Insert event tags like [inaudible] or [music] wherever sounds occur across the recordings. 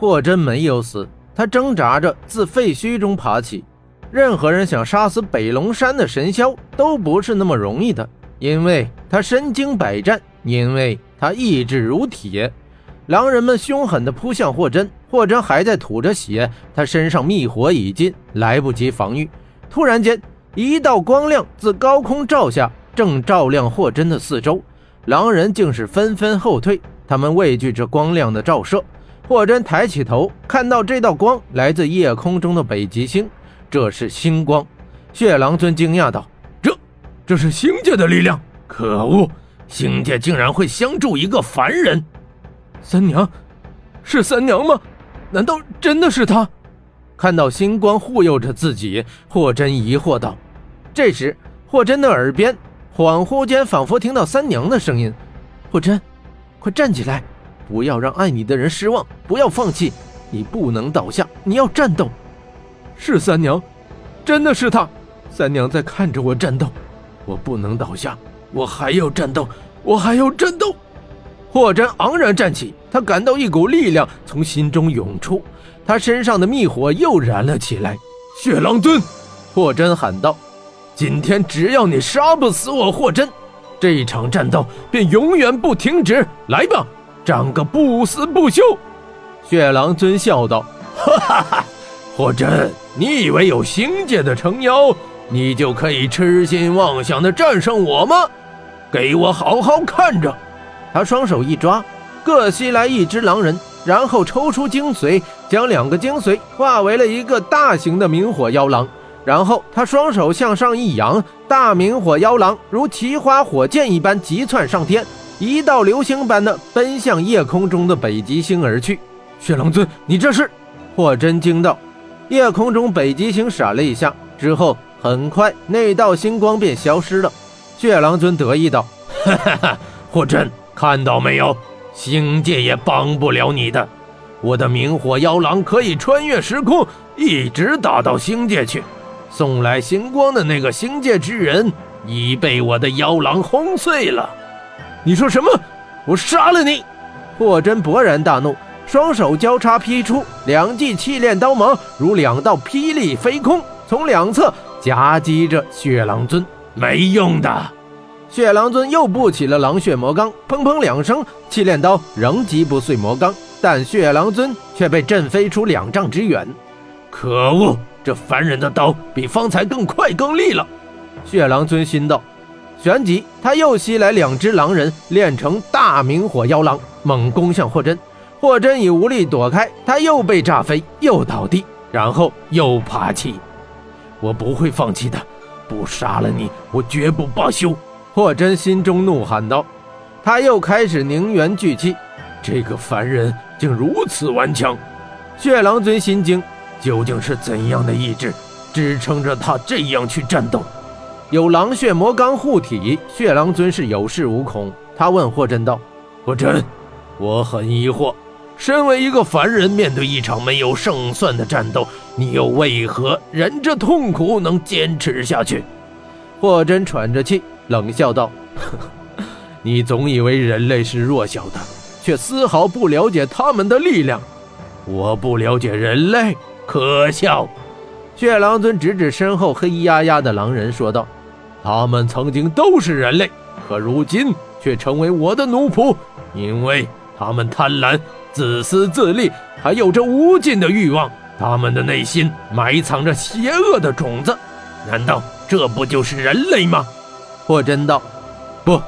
霍真没有死，他挣扎着自废墟中爬起。任何人想杀死北龙山的神霄都不是那么容易的，因为他身经百战，因为他意志如铁。狼人们凶狠地扑向霍真，霍真还在吐着血，他身上密火已尽，来不及防御。突然间，一道光亮自高空照下，正照亮霍真的四周。狼人竟是纷纷后退，他们畏惧这光亮的照射。霍真抬起头，看到这道光来自夜空中的北极星，这是星光。血狼尊惊讶道：“这，这是星界的力量！可恶，星界竟然会相助一个凡人！三娘，是三娘吗？难道真的是她？”看到星光护佑着自己，霍真疑惑道。这时，霍真的耳边。恍惚间，仿佛听到三娘的声音：“霍真，快站起来，不要让爱你的人失望，不要放弃，你不能倒下，你要战斗。”是三娘，真的是她。三娘在看着我战斗，我不能倒下，我还要战斗，我还要战斗。霍真昂然站起，他感到一股力量从心中涌出，他身上的密火又燃了起来。血狼尊，霍真喊道。今天只要你杀不死我霍真，这一场战斗便永远不停止。来吧，长个不死不休！血狼尊笑道：“哈哈哈，霍真，你以为有星界的撑腰，你就可以痴心妄想的战胜我吗？给我好好看着！”他双手一抓，各吸来一只狼人，然后抽出精髓，将两个精髓化为了一个大型的明火妖狼。然后他双手向上一扬，大明火妖狼如奇花火箭一般急窜上天，一道流星般的奔向夜空中的北极星而去。血狼尊，你这是？霍真惊道。夜空中北极星闪了一下，之后很快那道星光便消失了。血狼尊得意道：“哈哈哈，霍真，看到没有？星界也帮不了你的。我的明火妖狼可以穿越时空，一直打到星界去。”送来星光的那个星界之人已被我的妖狼轰碎了。你说什么？我杀了你！霍真勃然大怒，双手交叉劈出，两记气炼刀芒如两道霹雳飞空，从两侧夹击着血狼尊。没用的！血狼尊又布起了狼血魔罡，砰砰两声，气炼刀仍击不碎魔罡，但血狼尊却被震飞出两丈之远。可恶！这凡人的刀比方才更快更利了，血狼尊心道。旋即，他又吸来两只狼人，炼成大明火妖狼，猛攻向霍真。霍真已无力躲开，他又被炸飞，又倒地，然后又爬起。我不会放弃的，不杀了你，我绝不罢休！霍真心中怒喊道。他又开始凝元聚气。这个凡人竟如此顽强，血狼尊心惊。究竟是怎样的意志支撑着他这样去战斗？有狼血魔钢护体，血狼尊是有恃无恐。他问霍真道：“霍真，我很疑惑，身为一个凡人，面对一场没有胜算的战斗，你又为何忍着痛苦能坚持下去？”霍真喘着气，冷笑道：“ [laughs] 你总以为人类是弱小的，却丝毫不了解他们的力量。我不了解人类。”可笑！血狼尊指指身后黑压压的狼人，说道：“他们曾经都是人类，可如今却成为我的奴仆，因为他们贪婪、自私自利，还有着无尽的欲望。他们的内心埋藏着邪恶的种子。难道这不就是人类吗？”霍真道：“不，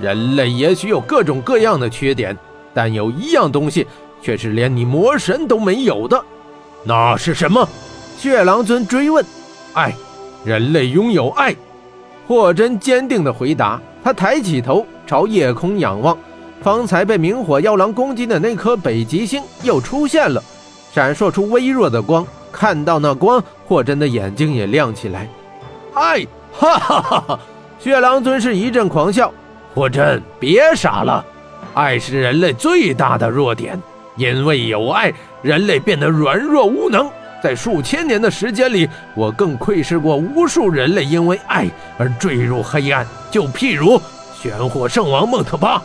人类也许有各种各样的缺点，但有一样东西却是连你魔神都没有的。”那是什么？血狼尊追问。爱，人类拥有爱。霍真坚定地回答。他抬起头朝夜空仰望，方才被明火妖狼攻击的那颗北极星又出现了，闪烁出微弱的光。看到那光，霍真的眼睛也亮起来。哎！哈哈哈哈！血狼尊是一阵狂笑。霍真，别傻了。爱是人类最大的弱点。因为有爱，人类变得软弱无能。在数千年的时间里，我更窥视过无数人类因为爱而坠入黑暗。就譬如玄火圣王孟特巴，